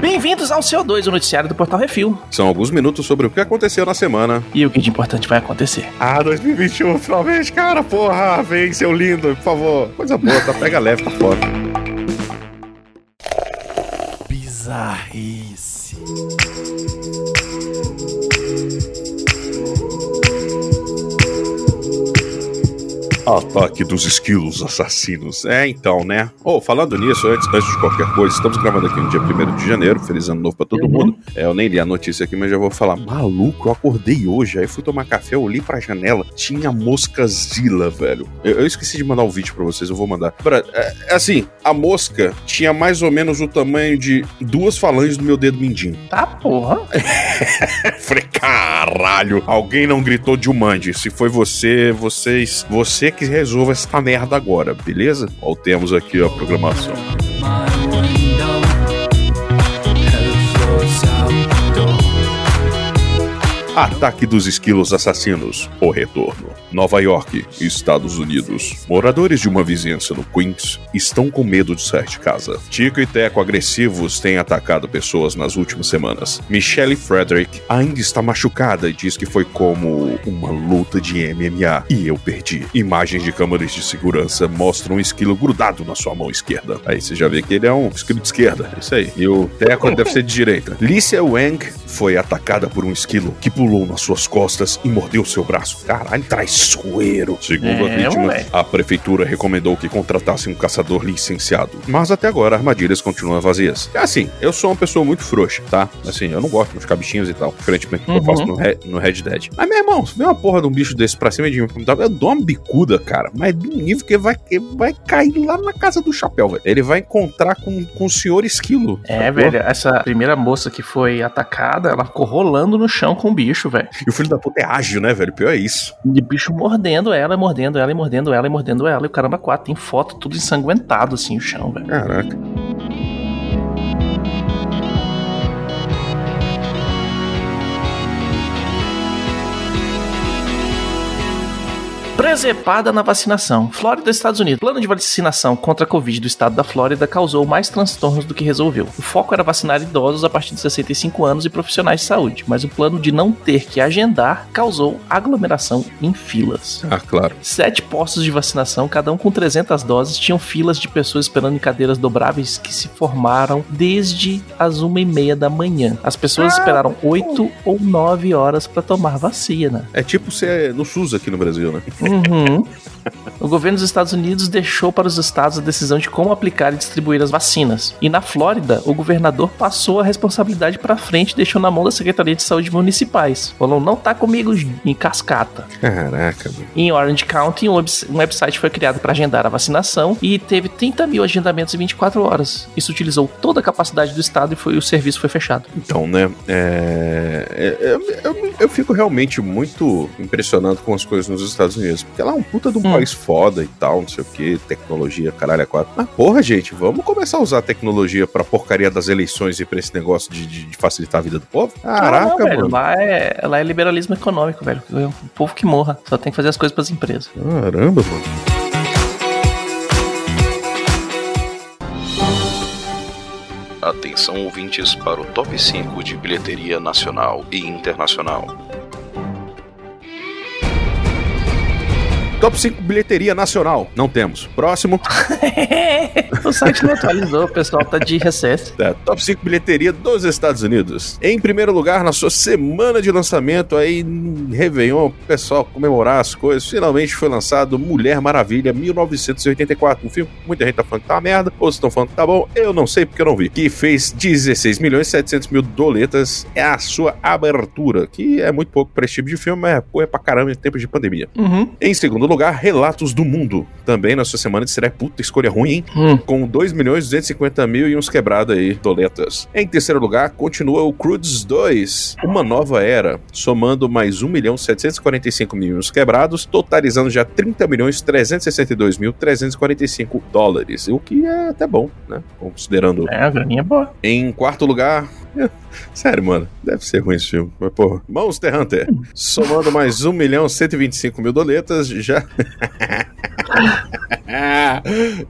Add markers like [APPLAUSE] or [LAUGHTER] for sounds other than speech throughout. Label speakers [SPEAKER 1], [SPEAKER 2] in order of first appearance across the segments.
[SPEAKER 1] Bem-vindos ao CO2, o noticiário do Portal Refil.
[SPEAKER 2] São alguns minutos sobre o que aconteceu na semana.
[SPEAKER 1] E o que de importante vai acontecer.
[SPEAKER 2] Ah, 2021, finalmente, cara, porra, vem, seu lindo, por favor. Coisa boa, tá pega leve, tá foda.
[SPEAKER 1] Bizarrice.
[SPEAKER 2] Ataque dos esquilos assassinos. É, então, né? Oh, falando nisso, antes, antes de qualquer coisa, estamos gravando aqui no dia 1 de janeiro. Feliz ano novo pra todo
[SPEAKER 1] Uhum.
[SPEAKER 2] mundo. É, eu nem li a notícia aqui, mas já vou falar. Maluco, eu acordei hoje, aí fui tomar café, eu olhei pra janela, tinha mosca zila, velho. Eu, eu esqueci de mandar o vídeo pra vocês, eu vou mandar. Bra- é, é assim, a mosca tinha mais ou menos o tamanho de duas falanges do meu dedo mindinho.
[SPEAKER 1] Tá, porra. [LAUGHS]
[SPEAKER 2] Falei, caralho, alguém não gritou de Jumanji. Se foi você, vocês, você que resolva essa merda agora, beleza? Voltemos aqui a programação. Ataque dos esquilos assassinos. O retorno. Nova York, Estados Unidos. Moradores de uma vizinhança no Queens estão com medo de sair de casa. Tico e Teco agressivos têm atacado pessoas nas últimas semanas. Michelle Frederick ainda está machucada e diz que foi como uma luta de MMA e eu perdi. Imagens de câmeras de segurança mostram um esquilo grudado na sua mão esquerda. Aí você já vê que ele é um esquilo de esquerda. É isso aí. E o Teco deve ser de direita. Licia Wang foi atacada por um esquilo que pulou nas suas costas e mordeu seu braço. Caralho, traiçoeiro. Segundo a
[SPEAKER 1] É,
[SPEAKER 2] vítima,
[SPEAKER 1] moleque.
[SPEAKER 2] a prefeitura recomendou que contratasse um caçador licenciado. Mas até agora armadilhas continuam vazias. É assim, eu sou uma pessoa muito frouxa, tá? Assim, eu não gosto de ficar bichinhos e tal. Diferentemente do que eu
[SPEAKER 1] Uhum.
[SPEAKER 2] faço no, Re- no Red Dead. Mas, meu irmão, se vê uma porra de um bicho desse pra cima de mim, eu dou uma bicuda, cara. Mas do nível que vai, que vai cair lá na casa do chapéu, velho. Ele vai encontrar com, com o senhor esquilo.
[SPEAKER 1] É, velho, essa primeira moça que foi atacada, ela ficou rolando no chão com o bicho, velho.
[SPEAKER 2] E o filho da puta é ágil, né, velho? Pior é isso.
[SPEAKER 1] De bicho mordendo ela, mordendo ela, e mordendo ela, e mordendo ela. E o caramba, quatro. Tem foto tudo ensanguentado, assim, o chão, velho.
[SPEAKER 2] Caraca.
[SPEAKER 1] Presepada na vacinação. Flórida, Estados Unidos. Plano de vacinação contra a Covid do estado da Flórida causou mais transtornos do que resolveu. O foco era vacinar idosos a partir de 65 anos e profissionais de saúde, mas o plano de não ter que agendar causou aglomeração em filas.
[SPEAKER 2] Ah, claro.
[SPEAKER 1] Sete postos de vacinação, cada um com 300 doses, tinham filas de pessoas esperando em cadeiras dobráveis que se formaram desde as uma e meia da manhã. As pessoas esperaram oito ou nove horas para tomar vacina.
[SPEAKER 2] É tipo ser no SUS aqui no Brasil, né?
[SPEAKER 1] Uhum. [LAUGHS] O governo dos Estados Unidos deixou para os estados a decisão de como aplicar e distribuir as vacinas. E na Flórida, o governador passou a responsabilidade para frente, e deixou na mão da Secretaria de Saúde Municipais. Falou, não tá comigo em cascata.
[SPEAKER 2] Caraca, mano.
[SPEAKER 1] Em Orange County, um, webs- website foi criado para agendar a vacinação e teve 30 mil agendamentos em 24 horas. Isso utilizou toda a capacidade do estado e foi, o serviço foi fechado.
[SPEAKER 2] Então, né? é, é- eu- eu fico realmente muito impressionado com as coisas nos Estados Unidos. Porque lá é um puta de um
[SPEAKER 1] Hum.
[SPEAKER 2] país foda e tal, não sei o que, tecnologia, caralho, é quatro. Mas porra, gente, vamos começar a usar a tecnologia pra porcaria das eleições e pra esse negócio de, de- de facilitar a vida do povo? Caraca,
[SPEAKER 1] não, velho,
[SPEAKER 2] mano.
[SPEAKER 1] lá é, lá é liberalismo econômico, velho. O povo que morra, só tem que fazer as coisas para as empresas.
[SPEAKER 2] Caramba, mano.
[SPEAKER 3] Atenção ouvintes para o top 5 de bilheteria nacional e internacional.
[SPEAKER 2] Top 5 bilheteria nacional. Não temos. Próximo. [LAUGHS]
[SPEAKER 1] o site não atualizou, o pessoal tá de recesso.
[SPEAKER 2] É, top 5 bilheteria dos Estados Unidos. Em primeiro lugar, na sua semana de lançamento, aí, em Réveillon, o pessoal comemorar as coisas, finalmente foi lançado Mulher Maravilha 1984. Um filme que muita gente tá falando que tá uma merda, outros estão falando que tá bom, eu não sei porque eu não vi. Que fez 16 milhões e 700 mil doletas, é a sua abertura, que é muito pouco pra esse tipo de filme, mas é pô, é pra caramba em tempos de pandemia.
[SPEAKER 1] Uhum.
[SPEAKER 2] Em segundo lugar, Relatos do Mundo. Também na sua semana de estreia, puta escolha ruim, hein?
[SPEAKER 1] Hum.
[SPEAKER 2] Com 2 milhões e 250 mil e uns quebrados aí, doletas. Em terceiro lugar, continua o Crudes 2, Uma Nova Era, somando mais 1 milhão 745 mil e uns quebrados, totalizando já 30 milhões 362 mil 345 dólares, o que é até bom, né? Considerando
[SPEAKER 1] É, a graninha é boa.
[SPEAKER 2] em quarto lugar, [LAUGHS] Sério, mano, deve ser ruim esse filme. Mas, porra, Monster Hunter, somando mais 1 milhão 125 mil doletas, já. [LAUGHS]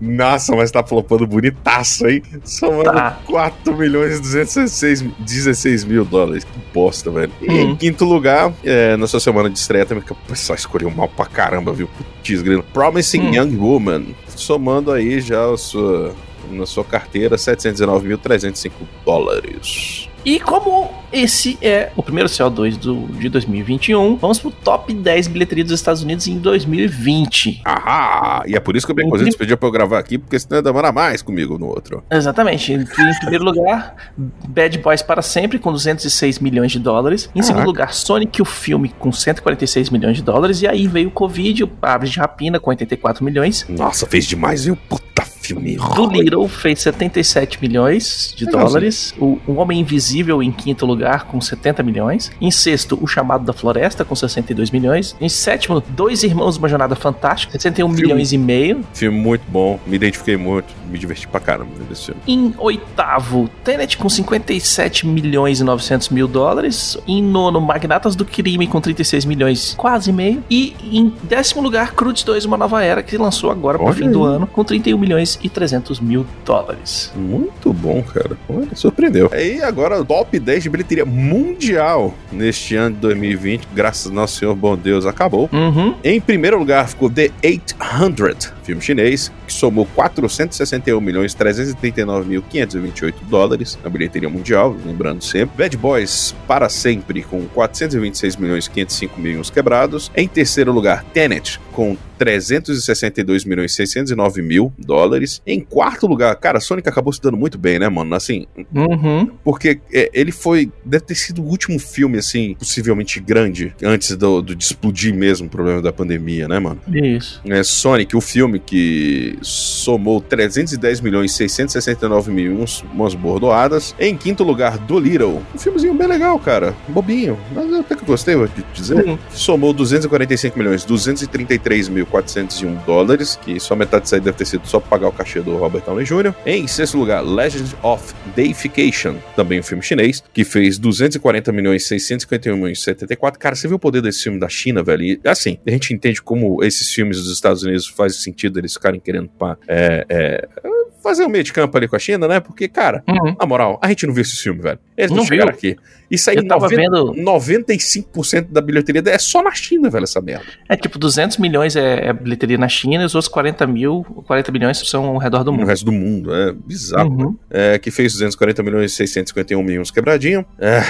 [SPEAKER 2] Nossa, mas tá flopando bonitaço, hein? Somando
[SPEAKER 1] Tá.
[SPEAKER 2] 4 milhões e 216 16 mil dólares. Que bosta, velho. E
[SPEAKER 1] Hum.
[SPEAKER 2] em quinto lugar, é, na sua semana de estreia também, que o pessoal escolheu mal pra caramba, viu? Putz, grilo. Promising
[SPEAKER 1] Hum.
[SPEAKER 2] Young Woman, somando aí já a sua, na sua carteira 719.305 dólares.
[SPEAKER 1] E como esse é o primeiro CO2 do, de 2021, vamos pro top 10 bilheteria dos Estados Unidos em 2020.
[SPEAKER 2] Ahá! E é por isso que o Beconzitos pediu pra eu gravar aqui, porque senão ia demorar mais comigo no outro.
[SPEAKER 1] Exatamente. Em primeiro lugar, Bad Boys para sempre, com 206 milhões de dólares. Em segundo
[SPEAKER 2] Caraca.
[SPEAKER 1] lugar, Sonic o filme, com 146 milhões de dólares. E aí veio o Covid, o Aves de Rapina, com 84 milhões.
[SPEAKER 2] Nossa, fez demais, viu? Puta filme.
[SPEAKER 1] Do Little fez 77 milhões de dólares. O, o Homem Invisível em quinto lugar com 70 milhões. Em sexto, O Chamado da Floresta com 62 milhões. Em sétimo, Dois Irmãos Uma Jornada Fantástica, 61
[SPEAKER 2] Filme.
[SPEAKER 1] milhões e meio.
[SPEAKER 2] Filme muito bom, me identifiquei muito, me diverti pra caramba vendo esse filme.
[SPEAKER 1] Em oitavo, Tenet com 57 milhões e 900 mil dólares. Em nono, Magnatas do Crime com 36 milhões, quase meio. E em décimo lugar, Cruz 2, Uma Nova Era, que lançou agora pro
[SPEAKER 2] Olha
[SPEAKER 1] fim do
[SPEAKER 2] aí.
[SPEAKER 1] ano, com 31 milhões e 300 mil dólares.
[SPEAKER 2] Muito bom, cara. Olha, surpreendeu. E agora, o top 10 de bilheteria mundial neste ano de 2020, graças ao nosso Senhor bom Deus, acabou.
[SPEAKER 1] Uhum.
[SPEAKER 2] Em primeiro lugar ficou The 800, filme chinês, que somou 461 milhões 339 mil 528 dólares na bilheteria mundial, lembrando sempre. Bad Boys para sempre com 426 milhões 505 mil uns quebrados. Em terceiro lugar, Tenet com 362 milhões 609 mil dólares. Em quarto lugar, cara, Sonic acabou se dando muito bem, né, mano? Assim,
[SPEAKER 1] Uhum.
[SPEAKER 2] porque é, ele foi. Deve ter sido o último filme, assim, possivelmente grande, antes do, do- de explodir mesmo o problema da pandemia, né, mano?
[SPEAKER 1] Isso.
[SPEAKER 2] É, Sonic, o filme que somou 310 milhões 669 mil uns, umas bordoadas. Em quinto lugar, Dolittle. Um filmezinho bem legal, cara. Bobinho. Mas até que eu gostei, vou te dizer.
[SPEAKER 1] Uhum.
[SPEAKER 2] Somou 245 milhões 233 mil 401 dólares, que só metade disso aí deve ter sido só pra pagar o cachê do Robert Downey Jr. Em sexto lugar, Legend of Deification, também um filme chinês, que fez 240 milhões 651 milhões 74. Cara, você viu o poder desse filme da China, velho? E, assim, a gente entende como esses filmes dos Estados Unidos faz sentido eles ficarem querendo pá, é, é, fazer um meio de campo ali com a China, né? Porque, cara,
[SPEAKER 1] Uhum.
[SPEAKER 2] na moral, a gente não viu esse filme, velho. Eles não,
[SPEAKER 1] Não
[SPEAKER 2] chegaram
[SPEAKER 1] viu.
[SPEAKER 2] aqui. Isso aí,
[SPEAKER 1] Eu tava
[SPEAKER 2] 90,
[SPEAKER 1] vendo-
[SPEAKER 2] 95% da bilheteria é só na China, velho, essa merda.
[SPEAKER 1] É tipo, 200 milhões é, é bilheteria na China e os outros 40 mil, 40 milhões são ao redor do
[SPEAKER 2] No
[SPEAKER 1] mundo.
[SPEAKER 2] resto do mundo, é bizarro.
[SPEAKER 1] Uhum.
[SPEAKER 2] É, que fez 240 milhões e 651 mil uns quebradinho. É,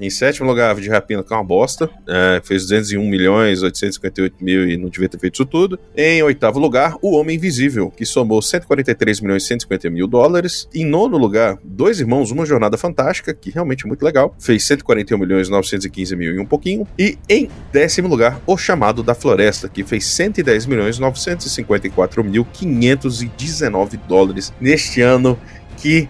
[SPEAKER 2] em sétimo lugar, de Rapina, que é uma bosta. É, fez 201 milhões 858 mil e não devia ter feito isso tudo. Em oitavo lugar, O Homem Invisível, que somou 143 milhões e 150 mil dólares. Em nono lugar, Dois Irmãos, Uma Jornada Fantástica, que realmente é muito legal. Fez 141 milhões 915 mil e um pouquinho. E em décimo lugar, O Chamado da Floresta, que fez 110 milhões 954 mil 519 dólares neste ano que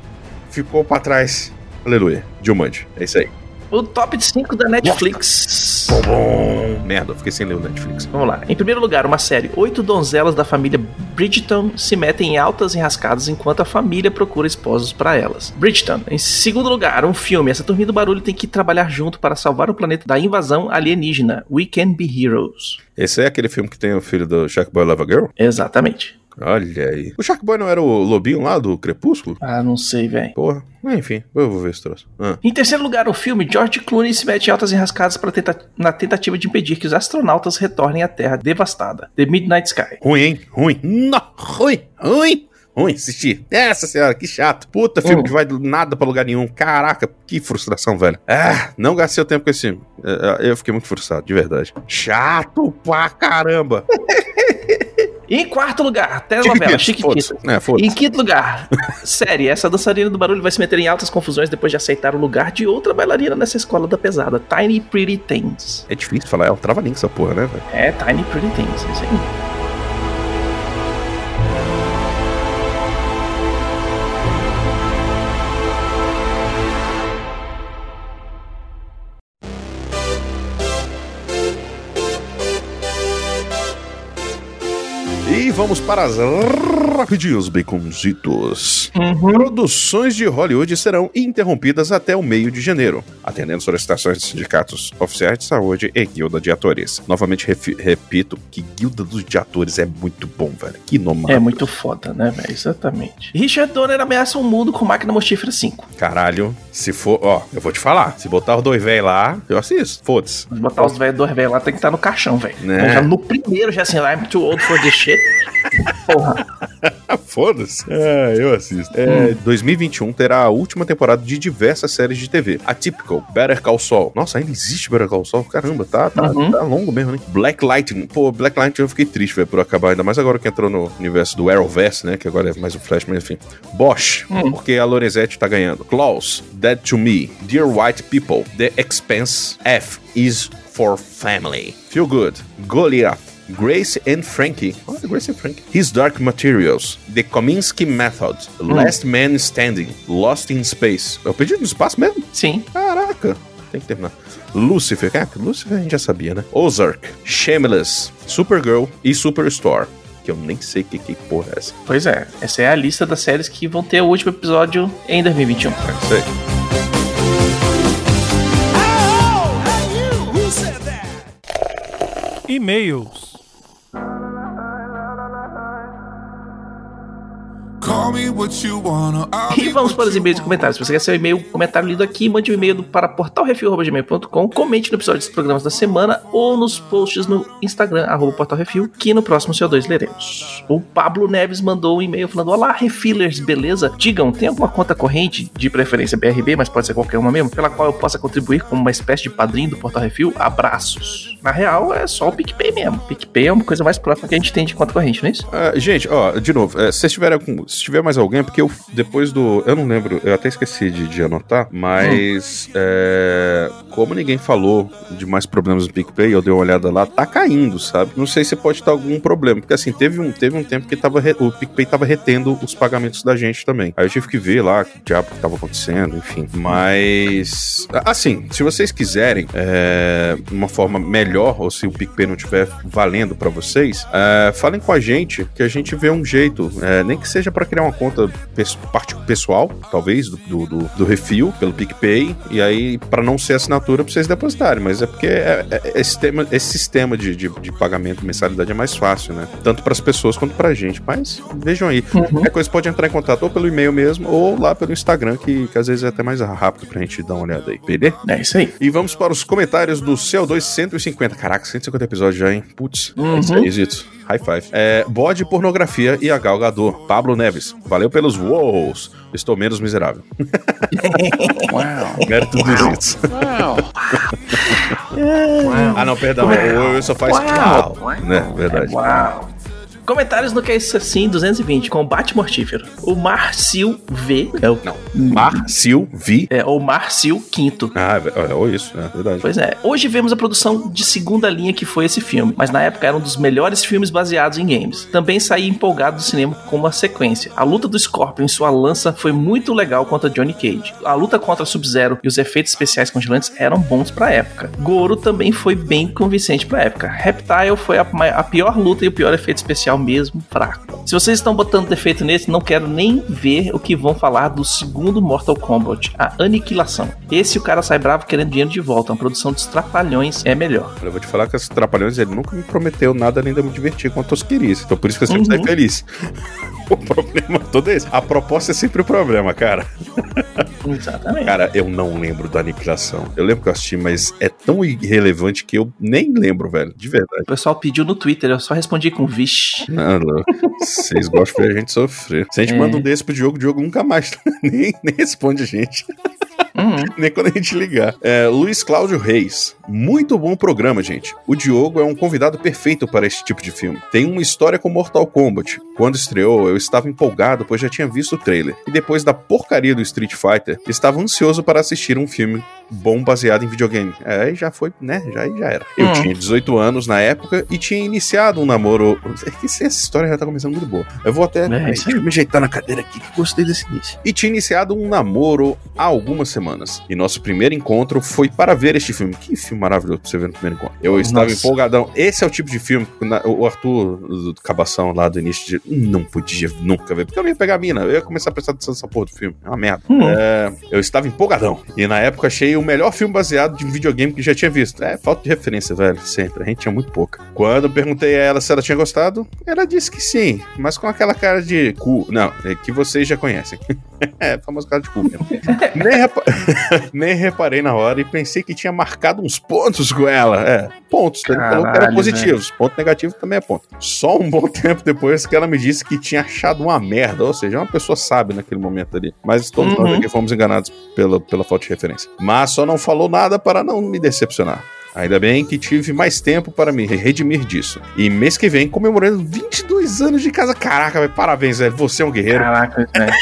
[SPEAKER 2] ficou pra trás. Aleluia. Jumanji. É isso aí.
[SPEAKER 1] O top 5 da Netflix.
[SPEAKER 2] Bom, bom. Merda, eu fiquei sem ler o Netflix.
[SPEAKER 1] Vamos lá. Em primeiro lugar, uma série. Oito donzelas da família Bridgeton se metem em altas enrascadas enquanto a família procura esposos para elas. Bridgeton. Em segundo lugar, um filme. Essa turminha do barulho tem que trabalhar junto para salvar o planeta da invasão alienígena. We Can Be Heroes.
[SPEAKER 2] Esse é aquele filme que tem o filho do Shark Boy Love a Girl?
[SPEAKER 1] Exatamente.
[SPEAKER 2] Olha aí. O Shark Boy não era o lobinho lá do Crepúsculo?
[SPEAKER 1] Ah, não sei, velho.
[SPEAKER 2] Porra. Enfim, eu vou ver esse troço. Ah.
[SPEAKER 1] Em terceiro lugar, o filme George Clooney se mete em altas enrascadas pra tenta- na tentativa de impedir que os astronautas retornem à Terra devastada. The Midnight Sky.
[SPEAKER 2] Ruim, hein? Ruim. Não, ruim, ruim. Ruim, assisti. Essa senhora, que chato. Puta, filme que vai do nada pra lugar nenhum. Caraca, que frustração, velho. Ah, não gastei o tempo com esse filme. Eu fiquei muito frustrado, de verdade. Chato pra caramba. [LAUGHS]
[SPEAKER 1] Em quarto lugar, telenovela
[SPEAKER 2] Chiquititas. É.
[SPEAKER 1] Em quinto lugar, [LAUGHS] série. Essa dançarina do barulho vai se meter em altas confusões depois de aceitar o lugar de outra bailarina nessa escola da pesada. Tiny Pretty Things.
[SPEAKER 2] É difícil falar, é um trava-língua essa porra, né?
[SPEAKER 1] É, Tiny Pretty Things. É isso aí.
[SPEAKER 2] Vamos para as rapidinhos baconzitos.
[SPEAKER 1] Uhum.
[SPEAKER 2] Produções de Hollywood serão interrompidas até o meio de janeiro, atendendo solicitações de sindicatos oficiais de saúde e guilda de atores. Novamente repito que guilda dos de atores é muito bom, velho. Que nome
[SPEAKER 1] É muito foda, né, velho? Exatamente. Richard Donner ameaça o mundo com máquina mortífera 5.
[SPEAKER 2] Caralho, se for, ó, eu vou te falar, se botar os dois velhos lá, eu assisto. Foda-se.
[SPEAKER 1] Mas botar os velhos dois velhos lá tem que estar no caixão, velho.
[SPEAKER 2] Né?
[SPEAKER 1] Então, já no primeiro, já assim, I'm too old for this shit. Porra. [LAUGHS]
[SPEAKER 2] Foda-se. É, eu assisto. É, 2021 terá a última temporada de diversas séries de TV. A Typical, Better Call Saul. Nossa, ainda existe Better Call Saul? Caramba, tá, tá,
[SPEAKER 1] Uhum.
[SPEAKER 2] tá longo mesmo, né? Black Lightning. Pô, Black Lightning eu fiquei triste, velho, por acabar. Ainda mais agora que entrou no universo do Arrowverse, né? Que agora é mais o Flash, mas enfim. Bosch,
[SPEAKER 1] Hum.
[SPEAKER 2] porque a Lorenzetti tá ganhando. Klaus, Dead to Me. Dear White People, The Expense. F is for Family. Feel Good, Goliath. Grace and Frankie. Olha, Grace and Frankie. His Dark Materials. The Kominsky Method. Last Man Standing. Lost in Space. É o pedido do espaço mesmo?
[SPEAKER 1] Sim.
[SPEAKER 2] Caraca. Tem que terminar. Lucifer. Ah, Lucifer a gente já sabia, né? Ozark. Shameless. Supergirl e Superstore. Que eu nem sei que, que porra é essa.
[SPEAKER 1] Pois é. Essa é a lista das séries que vão ter o último episódio em 2021.
[SPEAKER 2] É isso aí.
[SPEAKER 4] E-mails.
[SPEAKER 1] E vamos para os e-mails e comentários. Se você quer seu e-mail, comentário lido aqui, mande um e-mail para portalrefil.gmail.com, comente no episódio dos programas da semana ou nos posts no Instagram, arroba portalrefil, que no próximo CO2 leremos. O Pablo Neves mandou um e-mail falando, olá, refillers, beleza? Digam, tem alguma conta corrente, de preferência BRB, mas pode ser qualquer uma mesmo, pela qual eu possa contribuir como uma espécie de padrinho do Portal Refil? Abraços. Na real, é só o PicPay mesmo. PicPay é uma coisa mais próxima que a gente tem de conta corrente, não é isso?
[SPEAKER 2] Ah, gente, ó, de novo, é, se vocês tiverem algum- se tiver mais alguém, porque eu depois do. Eu não lembro, eu até esqueci de, de anotar, mas é, como ninguém falou de mais problemas do PicPay, eu dei uma olhada lá, tá caindo, sabe? Não sei se pode estar algum problema, porque assim, teve um, teve um tempo que tava re- o PicPay tava retendo os pagamentos da gente também. Aí eu tive que ver lá que diabo que tava acontecendo, enfim. Mas. Assim, se vocês quiserem é, uma forma melhor, ou se o PicPay não estiver valendo pra vocês, é, falem com a gente que a gente vê um jeito, é, nem que seja pra criar uma conta pessoal, talvez, do, do, do- refil, pelo PicPay, e aí pra não ser assinatura pra vocês depositarem, mas é porque é- é- esse, sistema, esse sistema de, de, de pagamento, mensalidade é mais fácil, né? Tanto pras pessoas quanto pra gente, mas vejam aí. Qualquer coisa pode entrar em contato ou pelo e-mail mesmo, ou lá pelo Instagram, que, que às vezes é até mais rápido pra gente dar uma olhada aí, beleza?
[SPEAKER 1] É isso aí.
[SPEAKER 2] E vamos para os comentários do CO2 150. Caraca, 150 episódios já, hein? Putz, é isso aí, Zito. High five. É, bode, pornografia e a Gal Gadot. Pablo Neves. Valeu pelos wows. Estou menos miserável. [LAUGHS]
[SPEAKER 1] Uau.
[SPEAKER 2] Mérito dos Zitos. ah, não, perdão. O eu só faz
[SPEAKER 1] Uau.
[SPEAKER 2] uau. Né, verdade.
[SPEAKER 1] Uau. Comentários no que é isso assim 220, combate mortífero. O Marcio V. É o,
[SPEAKER 2] Não. Marcio Vi.
[SPEAKER 1] é o Marcio Quinto.
[SPEAKER 2] Ah, é, ou isso, é verdade.
[SPEAKER 1] Pois é, hoje vemos a produção de segunda linha que foi esse filme, mas na época era um dos melhores filmes baseados em games. Também saí empolgado do cinema com uma sequência. A luta do Scorpion em sua lança foi muito legal contra Johnny Cage. A luta contra Sub-Zero e os efeitos especiais congelantes eram bons pra época. Goro também foi bem convincente pra época. Reptile foi a, a pior luta e o pior efeito especial mesmo fraco. Se vocês estão botando defeito nesse, não quero nem ver o que vão falar do segundo Mortal Kombat, a Aniquilação. Esse o cara sai bravo querendo dinheiro de volta. Uma produção dos trapalhões é melhor.
[SPEAKER 2] Eu vou te falar que esses Trapalhões, ele nunca me prometeu nada além de me divertir com a tosquerice. Então por isso que eu sempre
[SPEAKER 1] Uhum.
[SPEAKER 2] saio feliz. [LAUGHS] O problema todo é esse. A proposta é sempre o problema, cara.
[SPEAKER 1] Exatamente.
[SPEAKER 2] Cara, eu não lembro da aniquilação. Eu lembro que eu assisti, mas é tão irrelevante que eu nem lembro, velho. De verdade.
[SPEAKER 1] O pessoal pediu no Twitter, eu só respondi com vixe.
[SPEAKER 2] Não, não. Vocês gostam de ver a gente sofrer. Se a gente
[SPEAKER 1] É.
[SPEAKER 2] manda um desse pro Diogo, o Diogo nunca mais [LAUGHS] nem, nem responde a gente.
[SPEAKER 1] Uhum.
[SPEAKER 2] Nem quando a gente ligar. É, Luiz Cláudio Reis. Muito bom programa, gente. O Diogo é um convidado perfeito para esse tipo de filme. Tem uma história com Mortal Kombat. Quando estreou, eu estava empolgado, pois já tinha visto o trailer. E depois da porcaria do Street Fighter, estava ansioso para assistir um filme bom baseado em videogame. É, já foi, né? Já, já era. Eu
[SPEAKER 1] Hum.
[SPEAKER 2] tinha 18 anos na época e tinha iniciado um namoro. Essa história já tá começando muito boa. Eu vou até.
[SPEAKER 1] É,
[SPEAKER 2] deixa eu me ajeitar na cadeira aqui que gostei desse início. E tinha iniciado um namoro há algumas semanas. E nosso primeiro encontro foi para ver este filme. Que filme filme maravilhoso pra você ver no primeiro encontro. Eu estava
[SPEAKER 1] Nossa.
[SPEAKER 2] empolgadão. Esse é o tipo de filme que o Arthur do Cabação lá do início de, não podia nunca ver, porque eu não ia pegar a mina. Eu ia começar a prestar atenção nessa porra do filme. É uma merda.
[SPEAKER 1] Hum.
[SPEAKER 2] É, eu estava empolgadão. E na época achei o melhor filme baseado de um videogame que já tinha visto. É, falta de referência, velho. Sempre. A gente tinha muito pouca. Quando eu perguntei a ela se ela tinha gostado, ela disse que sim, mas com aquela cara de cu. Não, é que vocês já conhecem. [LAUGHS] é, famoso cara de cu mesmo. [LAUGHS] Nem, repa- [LAUGHS] Nem reparei na hora e pensei que tinha marcado uns pontos com ela. É, pontos. Ele falou que eram positivos. Ponto negativo também é ponto. Só um bom [LAUGHS] tempo depois que ela me disse que tinha achado uma merda. Ou seja, uma pessoa sabe naquele momento ali. Mas todos nós
[SPEAKER 1] Uhum.
[SPEAKER 2] aqui fomos enganados pela, pela falta de referência. Mas só não falou nada para não me decepcionar. Ainda bem que tive mais tempo para me redimir disso. E mês que vem, comemorando 22 anos de casa. Caraca, velho, parabéns, velho. Você é um guerreiro.
[SPEAKER 1] Caraca, [LAUGHS] velho.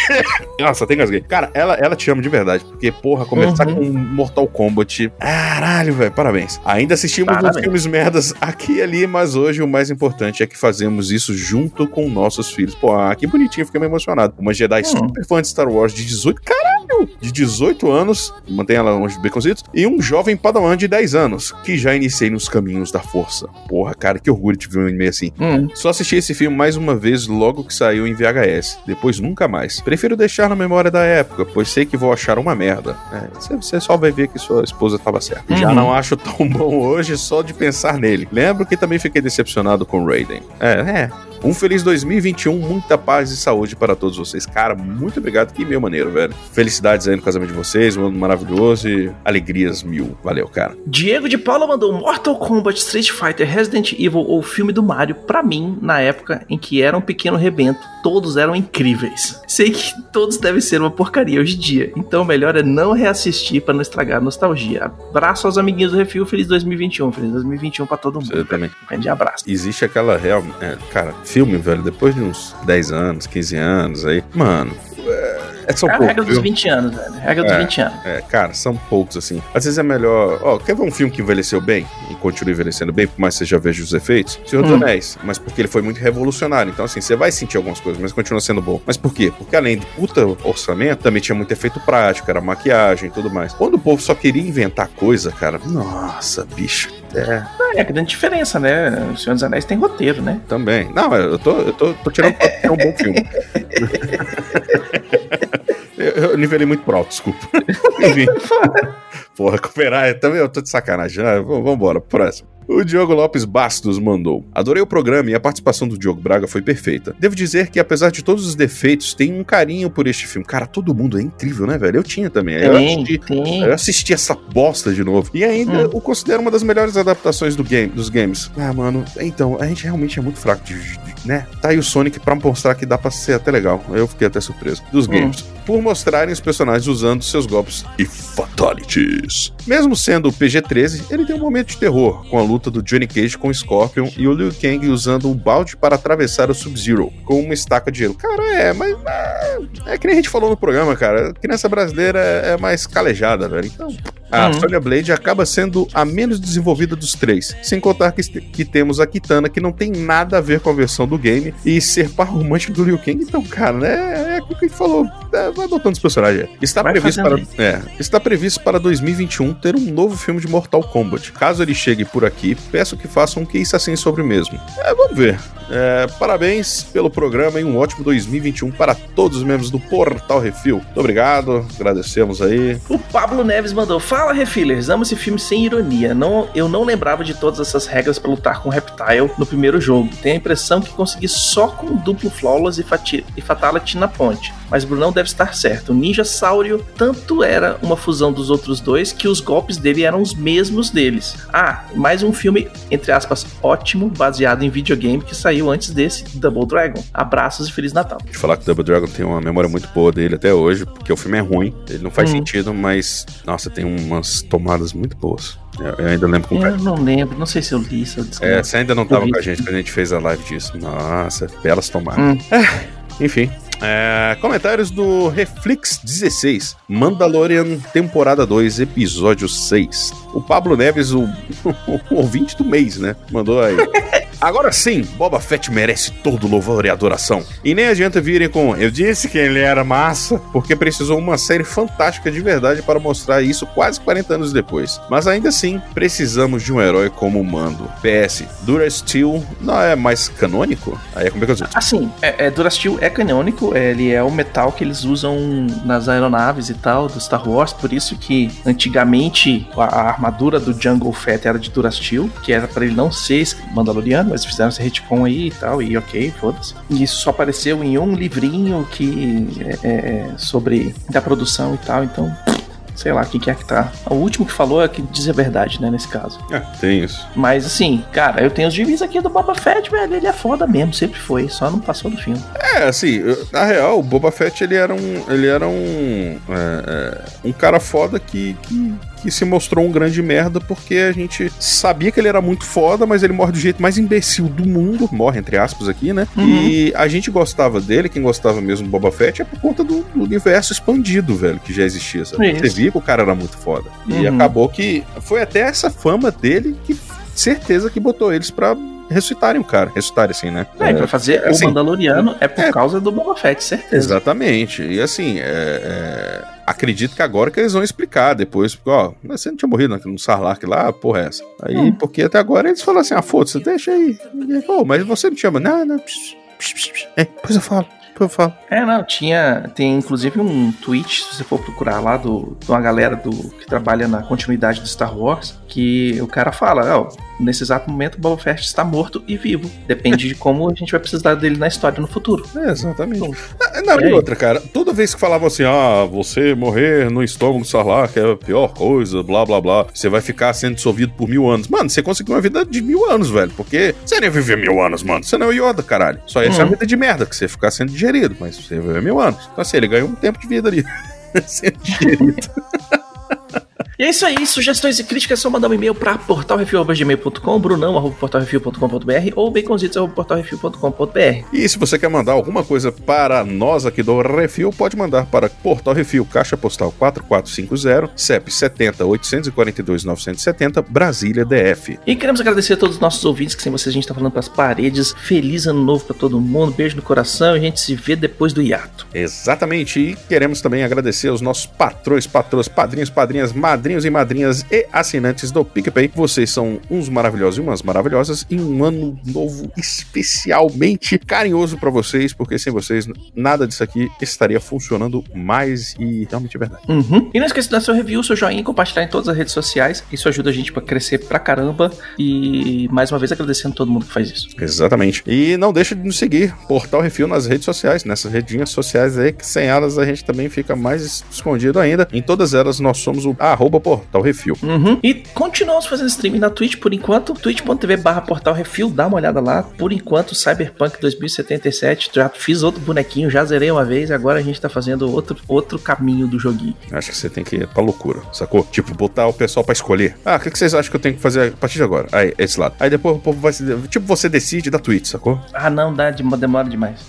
[SPEAKER 2] Nossa, tem gasguei. Cara, ela, ela te ama de verdade, porque, porra, conversar
[SPEAKER 1] Uhum.
[SPEAKER 2] com Mortal Kombat. Caralho, velho, parabéns. Ainda assistimos uns
[SPEAKER 1] Parabéns.
[SPEAKER 2] filmes merdas aqui e ali, mas hoje o mais importante é que fazemos isso junto com nossos filhos. Pô, ah, que bonitinho, fiquei meio emocionado. Uma Jedi super fã de Star Wars de 18. Caralho! De 18 anos, mantém ela longe de baconzitos, e um jovem padawan de 10 anos, que já iniciei nos caminhos da força. Porra, cara, que orgulho de ver um anime assim.
[SPEAKER 1] Hum.
[SPEAKER 2] Só assisti esse filme mais uma vez logo que saiu em VHS. Depois nunca mais. Prefiro deixar na memória da época, pois sei que vou achar uma merda. É, você- só vai ver que sua esposa estava certa. Já
[SPEAKER 1] Uhum.
[SPEAKER 2] não acho tão bom hoje só de pensar nele. Lembro que também fiquei decepcionado com Raiden. É, é. Um feliz 2021, muita paz e saúde para todos vocês. Cara, muito obrigado, que meu maneiro, velho. Felicidades aí no casamento de vocês, um ano maravilhoso e alegrias mil. Valeu, cara.
[SPEAKER 1] Diego de Paula mandou Mortal Kombat, Street Fighter, Resident Evil ou filme do Mario pra mim na época em que era um pequeno rebento. Todos eram incríveis. Sei que todos devem ser uma porcaria hoje em dia, então o melhor é não reassistir pra não estragar a nostalgia. Abraço aos amiguinhos do Refil, feliz 2021. Feliz 2021 pra todo mundo.
[SPEAKER 2] Você também.
[SPEAKER 1] Grande abraço.
[SPEAKER 2] existe aquela real. é, cara, filme, velho, depois de uns 10 anos, 15 anos aí. Mano, é, é são
[SPEAKER 1] É a
[SPEAKER 2] poucos.
[SPEAKER 1] regra dos
[SPEAKER 2] viu?
[SPEAKER 1] 20 anos, velho. Regra dos
[SPEAKER 2] É.
[SPEAKER 1] 20 anos.
[SPEAKER 2] É, cara, são poucos, assim. Às vezes é melhor. Ó, quer ver um filme que envelheceu bem e continua envelhecendo bem, por mais que você já veja os efeitos? Senhor dos
[SPEAKER 1] Hum.
[SPEAKER 2] Anéis. Mas porque ele foi muito revolucionário. Então, assim, você vai sentir algumas coisas, mas continua sendo bom. Mas por quê? Porque além de puta orçamento, também tinha muito efeito prático, era maquiagem e tudo mais. Quando o povo só queria inventar coisa, cara, nossa, bicho. É,
[SPEAKER 1] É a grande diferença, né? O Senhor dos Anéis tem roteiro, né?
[SPEAKER 2] também. Não, eu tô, eu tô, tô tirando [LAUGHS] pra ter um bom filme. [LAUGHS] eu, nivelei muito pro alto, desculpa. [LAUGHS] Enfim. [LAUGHS] Porra, cooperar, também eu tô de sacanagem. Ah, v- vambora, próximo. O Diogo Lopes Bastos mandou. Adorei o programa e a participação do Diogo Braga foi perfeita. Devo dizer que, apesar de todos os defeitos, tem um carinho por este filme. Cara, todo mundo é incrível, né, velho? Eu tinha também. Eu assisti,
[SPEAKER 1] tem.
[SPEAKER 2] eu assisti essa bosta de novo. E ainda
[SPEAKER 1] Hum.
[SPEAKER 2] o considero uma das melhores adaptações do game, dos games. Ah, mano, então, a gente realmente é muito fraco de, de- né? Tá aí o Sonic pra mostrar que dá pra ser até legal. Eu fiquei até surpreso. Dos
[SPEAKER 1] Hum.
[SPEAKER 2] games. Por mostrarem os personagens usando seus golpes e fatalities. Mesmo sendo o PG-13, ele tem um momento de terror, com a luta do Johnny Cage com o Scorpion e o Liu Kang usando um balde para atravessar o Sub-Zero com uma estaca de gelo. Cara, é, mas é, é que nem a gente falou no programa, cara. A criança brasileira é é mais calejada, velho. Então, a
[SPEAKER 1] Uhum.
[SPEAKER 2] Sonya Blade acaba sendo a menos desenvolvida dos três. Sem contar que, que temos a Kitana, que não tem nada a ver com a versão do game, e ser par romântico do Liu Kang. Então, cara, né? É aquilo que a gente falou. É, vai botando os personagens. Está
[SPEAKER 1] Vai
[SPEAKER 2] previsto, para, é, está previsto para 2021 ter um novo filme de Mortal Kombat. Caso ele chegue por aqui, peço que façam um que isso assim sobre o mesmo. É, vamos ver. É, parabéns pelo programa e um ótimo 2021 para todos os membros do Portal Refil. Muito obrigado, agradecemos aí.
[SPEAKER 1] O Pablo Neves mandou: Fala, Refillers, amo esse filme sem ironia. Não, eu não lembrava de todas essas regras pra lutar com o Reptile no primeiro jogo. Tenho a impressão que consegui só com duplo flawless e, fati- e fatality na ponte. Mas Brunão deve estar certo. O Ninja Saurio tanto era uma fusão dos outros dois que os golpes dele eram os mesmos deles. Ah, mais um filme, entre aspas, ótimo, baseado em videogame que saiu antes desse, Double Dragon. Abraços e Feliz Natal.
[SPEAKER 2] De falar que o Double Dragon tem uma memória muito boa dele até hoje, porque o filme é ruim, ele não faz
[SPEAKER 1] Hum.
[SPEAKER 2] sentido, mas, nossa, tem umas tomadas muito boas. Eu, ainda lembro com
[SPEAKER 1] Eu não lembro, não sei se eu li, se eu
[SPEAKER 2] É,
[SPEAKER 1] descobri.
[SPEAKER 2] você ainda não tava
[SPEAKER 1] vi.
[SPEAKER 2] com a gente quando a gente fez a live disso. Nossa, belas tomadas.
[SPEAKER 1] Hum. [LAUGHS]
[SPEAKER 2] Enfim, É, comentários do Reflex 16, Mandalorian, temporada 2, episódio 6. O Pablo Neves, o, [LAUGHS] o ouvinte do mês, né? Mandou aí. [LAUGHS] Agora sim, Boba Fett merece todo louvor e adoração. E nem adianta virem com eu disse que ele era massa, porque precisou uma série fantástica de verdade para mostrar isso quase 40 anos depois. Mas ainda assim, precisamos de um herói como o Mando. PS, Durasteel não é mais canônico? Aí como é que eu digo?
[SPEAKER 1] Assim, é, é, Durasteel é canônico, ele é o metal que eles usam nas aeronaves e tal do Star Wars, por isso que antigamente a, armadura do Jungle Fett era de Durasteel, que era para ele não ser Mandaloriano, mas fizeram esse retcon aí e tal, e ok, foda-se. E isso só apareceu em um livrinho que é, é sobre da produção e tal, então sei lá quem que é que tá. O último que falou é que diz a verdade, né, nesse caso.
[SPEAKER 2] É, tem isso.
[SPEAKER 1] Mas assim, cara, eu tenho os gibis aqui do Boba Fett, velho, ele é foda mesmo, sempre foi, só não passou do filme.
[SPEAKER 2] É, assim, na real, o Boba Fett, ele era um, ele era um, é, é, um cara foda que, que que se mostrou um grande merda porque a gente sabia que ele era muito foda, mas ele morre do jeito mais imbecil do mundo, morre entre aspas aqui, né? Uhum. E a gente gostava dele, quem gostava mesmo do Boba Fett é por conta do, do universo expandido, velho, que já existia, sabe? Isso. Você via que o cara era muito foda. Uhum. E acabou que foi até essa fama dele que certeza que botou eles pra ressuscitarem o cara. Ressuscitarem, assim, né?
[SPEAKER 1] É, é pra fazer assim, o Mandaloriano é por é, causa do Boba Fett, certeza.
[SPEAKER 2] Exatamente. E assim, é, é acredito que agora que eles vão explicar depois, porque, ó, você não tinha morrido no Sarlacc lá, porra, é essa. Aí, hum. porque até agora eles falaram assim, ah, foda-se, deixa aí. Pô, mas você não chama, não, não, psh, psh, psh, é, depois eu falo. Eu falo.
[SPEAKER 1] É, não, tinha. Tem inclusive um tweet, se você for procurar lá, do, de uma galera do, que trabalha na continuidade do Star Wars, que o cara fala, ó, nesse exato momento, Boba Fett está morto e vivo. Depende de como a gente vai precisar dele na história no futuro.
[SPEAKER 2] É, exatamente. Então, ah, não, e outra, cara, toda vez que falavam assim, ah, você morrer no estômago do Sarlacc é a pior coisa, blá blá blá, você vai ficar sendo dissolvido por mil anos. Mano, você conseguiu uma vida de mil anos, velho, porque você nem viver mil anos, mano. Você não é o Yoda, caralho. Só ia ser uhum. a vida de merda, que você ia ficar sendo digerido, mas você viver mil anos. Então assim, ele ganhou um tempo de vida ali. [LAUGHS] sendo digerido. [LAUGHS]
[SPEAKER 1] E é isso aí, sugestões e críticas é só mandar um e-mail para portalrefil.gmail.com, brunão.portalrefil.com.br ou baconzitos.portalrefil.com.br.
[SPEAKER 2] E se você quer mandar alguma coisa para nós aqui do Refil, pode mandar para Portal Refil, Caixa Postal 4450, CEP 70 842 970, Brasília DF.
[SPEAKER 1] E queremos agradecer a todos os nossos ouvintes, que sem vocês a gente está falando para as paredes. Feliz ano novo para todo mundo, beijo no coração e a gente se vê depois do hiato.
[SPEAKER 2] Exatamente, e queremos também agradecer aos nossos patrões, patrões, padrinhos, padrinhas, madrinhas padrinhos e madrinhas e assinantes do PicPay. Vocês são uns maravilhosos e umas maravilhosas. E um ano novo especialmente carinhoso para vocês, porque sem vocês nada disso aqui estaria funcionando mais e realmente é verdade.
[SPEAKER 1] Uhum. E não esqueça de dar seu review, seu joinha e compartilhar em todas as redes sociais. Isso ajuda a gente para crescer pra caramba. E mais uma vez agradecendo todo mundo que faz isso.
[SPEAKER 2] Exatamente. E não deixa de nos seguir, Portal Refil nas redes sociais, nessas redinhas sociais aí, que sem elas a gente também fica mais escondido ainda. Em todas elas nós somos o arroba arroba Portal Refil.
[SPEAKER 1] Uhum. E continuamos fazendo streaming na Twitch por enquanto, twitch.tv barra Portal Refil, dá uma olhada lá. Por enquanto, Cyberpunk 2077, já fiz outro bonequinho, já zerei uma vez, agora a gente tá fazendo outro, outro caminho do joguinho.
[SPEAKER 2] Acho que você tem que ir pra loucura, sacou? Tipo, botar o pessoal pra escolher. Ah, o que, que vocês acham que eu tenho que fazer a partir de agora? Aí, esse lado. Aí depois o povo vai. Tipo, você decide da Twitch, sacou?
[SPEAKER 1] Ah, não, dá, demora demais.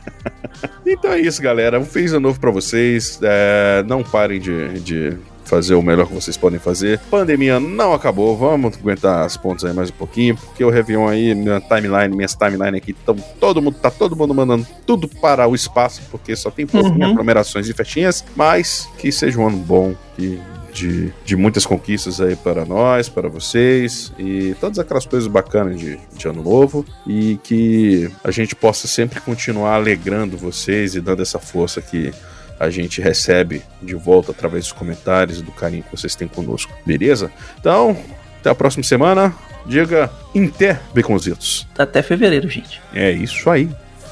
[SPEAKER 1] [LAUGHS]
[SPEAKER 2] então é isso, galera. Um feliz ano novo pra vocês. É, não parem de, de fazer o melhor que vocês podem fazer. Pandemia não acabou, vamos aguentar as pontas aí mais um pouquinho, porque o Réveillon aí, minha timeline, minhas timeline aqui, tão, todo mundo, tá todo mundo mandando tudo para o espaço, porque só tem pouquinho uhum. aglomerações e festinhas, mas que seja um ano bom, que de, de, muitas conquistas aí para nós, para vocês e todas aquelas coisas bacanas de, de, ano novo e que a gente possa sempre continuar alegrando vocês e dando essa força que a gente recebe de volta através dos comentários e do carinho que vocês têm conosco, beleza? Então, até a próxima semana. Diga Inter Baconzitos.
[SPEAKER 1] Até fevereiro, gente.
[SPEAKER 2] É isso aí.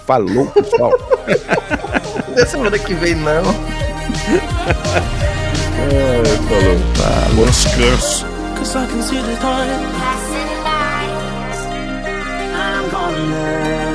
[SPEAKER 2] Falou, pessoal. [LAUGHS]
[SPEAKER 1] Até semana que vem, não.
[SPEAKER 2] é, falou. Falou. Descanso. I'm gonna learn. This is one more.